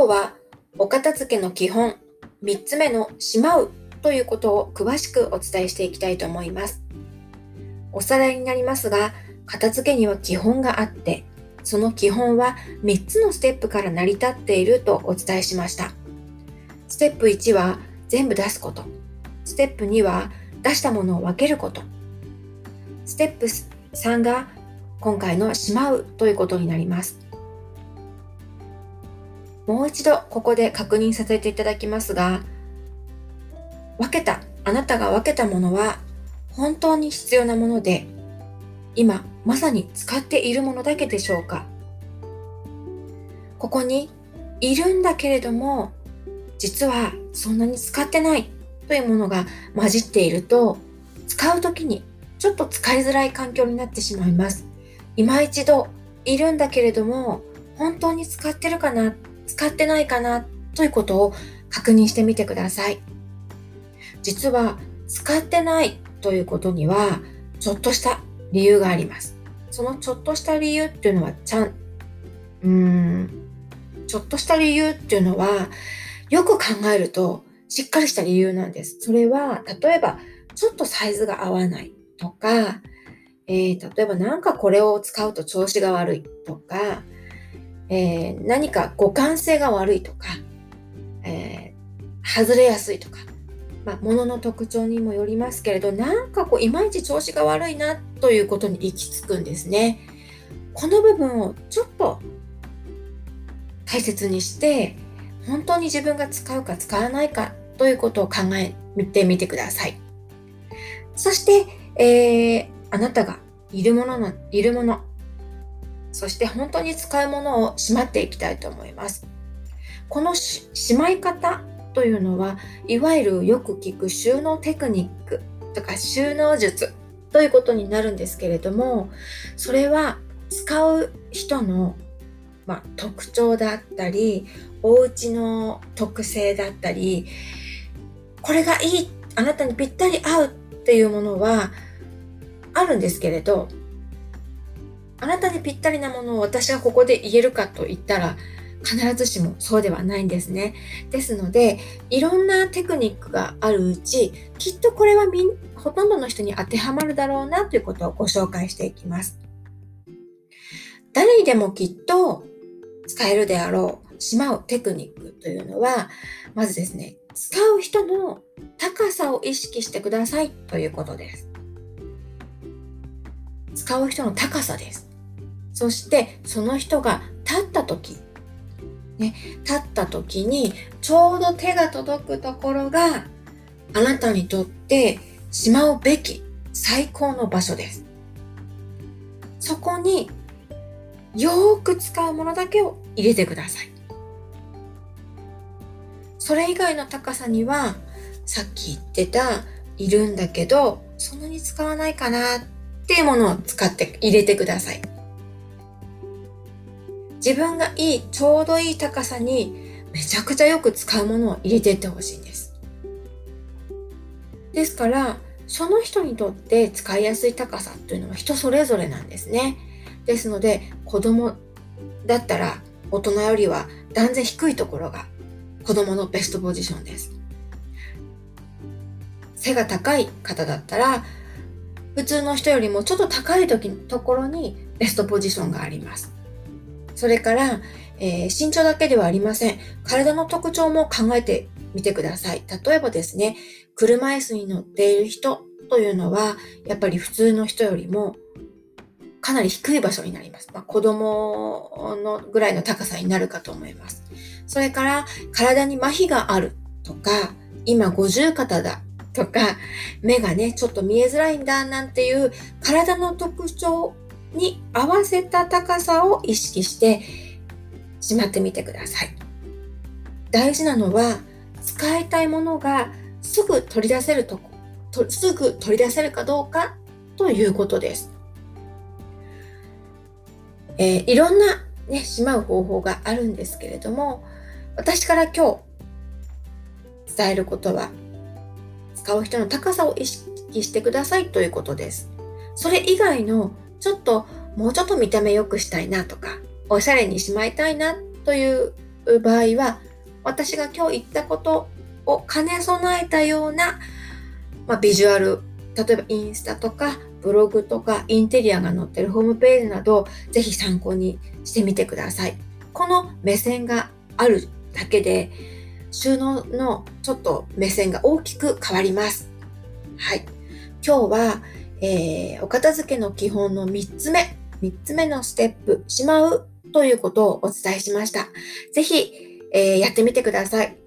今日はお片付けの基本3つ目のしまうということを詳しくお伝えしていきたいと思います。おさらいになりますが、片付けには基本があって、その基本は3つのステップから成り立っているとお伝えしました。ステップ1は全部出すこと。ステップ2は出したものを分けること。ステップ3が今回のしまうということになります。もう一度ここで確認させていただきますが、分けた、あなたが分けたものは本当に必要なもので、今まさに使っているものだけでしょうかここにいるんだけれども、実はそんなに使ってないというものが混じっていると、使う時にちょっと使いづらい環境になってしまいます。今一度いるんだけれども、本当に使ってるかな、使ってないかなということを確認してみてください。実は使ってないということには、ちょっとした理由があります。そのちょっとした理由っていうのは、ちゃん、うーん、ちょっとした理由っていうのは、よく考えると、しっかりした理由なんです。それは、例えば、ちょっとサイズが合わないとか、えー、例えばなんかこれを使うと調子が悪いとか、えー、何か互換性が悪いとか、えー、外れやすいとか、まあ、物の特徴にもよりますけれど、なんかこう、いまいち調子が悪いなということに行き着くんですね。この部分をちょっと大切にして、本当に自分が使うか使わないかということを考えてみてください。そして、えー、あなたがいるものの、いるもの、そして本当に使うものをしまっていきたいと思います。このしまい方というのは、いわゆるよく聞く収納テクニックとか収納術ということになるんですけれども、それは使う人の、まあ、特徴だったり、お家の特性だったり、これがいい、あなたにぴったり合うっていうものは、あるんですけれど、あなたにぴったりなものを私がここで言えるかと言ったら、必ずしもそうではないんですね。ですので、いろんなテクニックがあるうち、きっとこれはみんほとんどの人に当てはまるだろうなということをご紹介していきます。誰にでもきっと使えるであろう、しまうテクニックというのは、まずですね、使う人の高さを意識してくださいということです。使う人の高さです。そしてその人が立った時、ね、立った時にちょうど手が届くところがあなたにとってしまうべき最高の場所です。そこによーく使うものだけを入れてください。それ以外の高さにはさっき言ってたいるんだけどそんなに使わないかなっていうものを使って入れてください。自分がいい、ちょうどいい高さにめちゃくちゃよく使うものを入れていってほしいんです。ですから、その人にとって使いやすい高さというのは人それぞれなんですね。ですので、子供だったら大人よりは断然低いところが子供のベストポジションです。背が高い方だったら普通の人よりもちょっと高い時ところにベストポジションがあります。それから、えー、身長だけではありません。体の特徴も考えてみてください。例えばですね、車椅子に乗っている人というのは、やっぱり普通の人よりもかなり低い場所になります。まあ、子供のぐらいの高さになるかと思います。それから、体に麻痺があるとか、今五十肩だとか、目がね、ちょっと見えづらいんだなんていう体の特徴に合わせた高さを意識してしまってみてください。大事なのは、使いたいものがすぐ取り出せるとこ、とすぐ取り出せるかどうかということです。えー、いろんなね、しまう方法があるんですけれども、私から今日伝えることは使う人の高さを意識してくださいということです。それ以外のちょっともうちょっと見た目良くしたいなとか、おしゃれにしまいたいなという場合は、私が今日言ったことを兼ね備えたような、まあ、ビジュアル、例えばインスタとかブログとかインテリアが載ってるホームページなど、ぜひ参考にしてみてください。この目線があるだけで、収納のちょっと目線が大きく変わります。はい。今日は、えー、お片付けの基本の3つ目、3つ目のステップ、しまうということをお伝えしました。ぜひ、えー、やってみてください。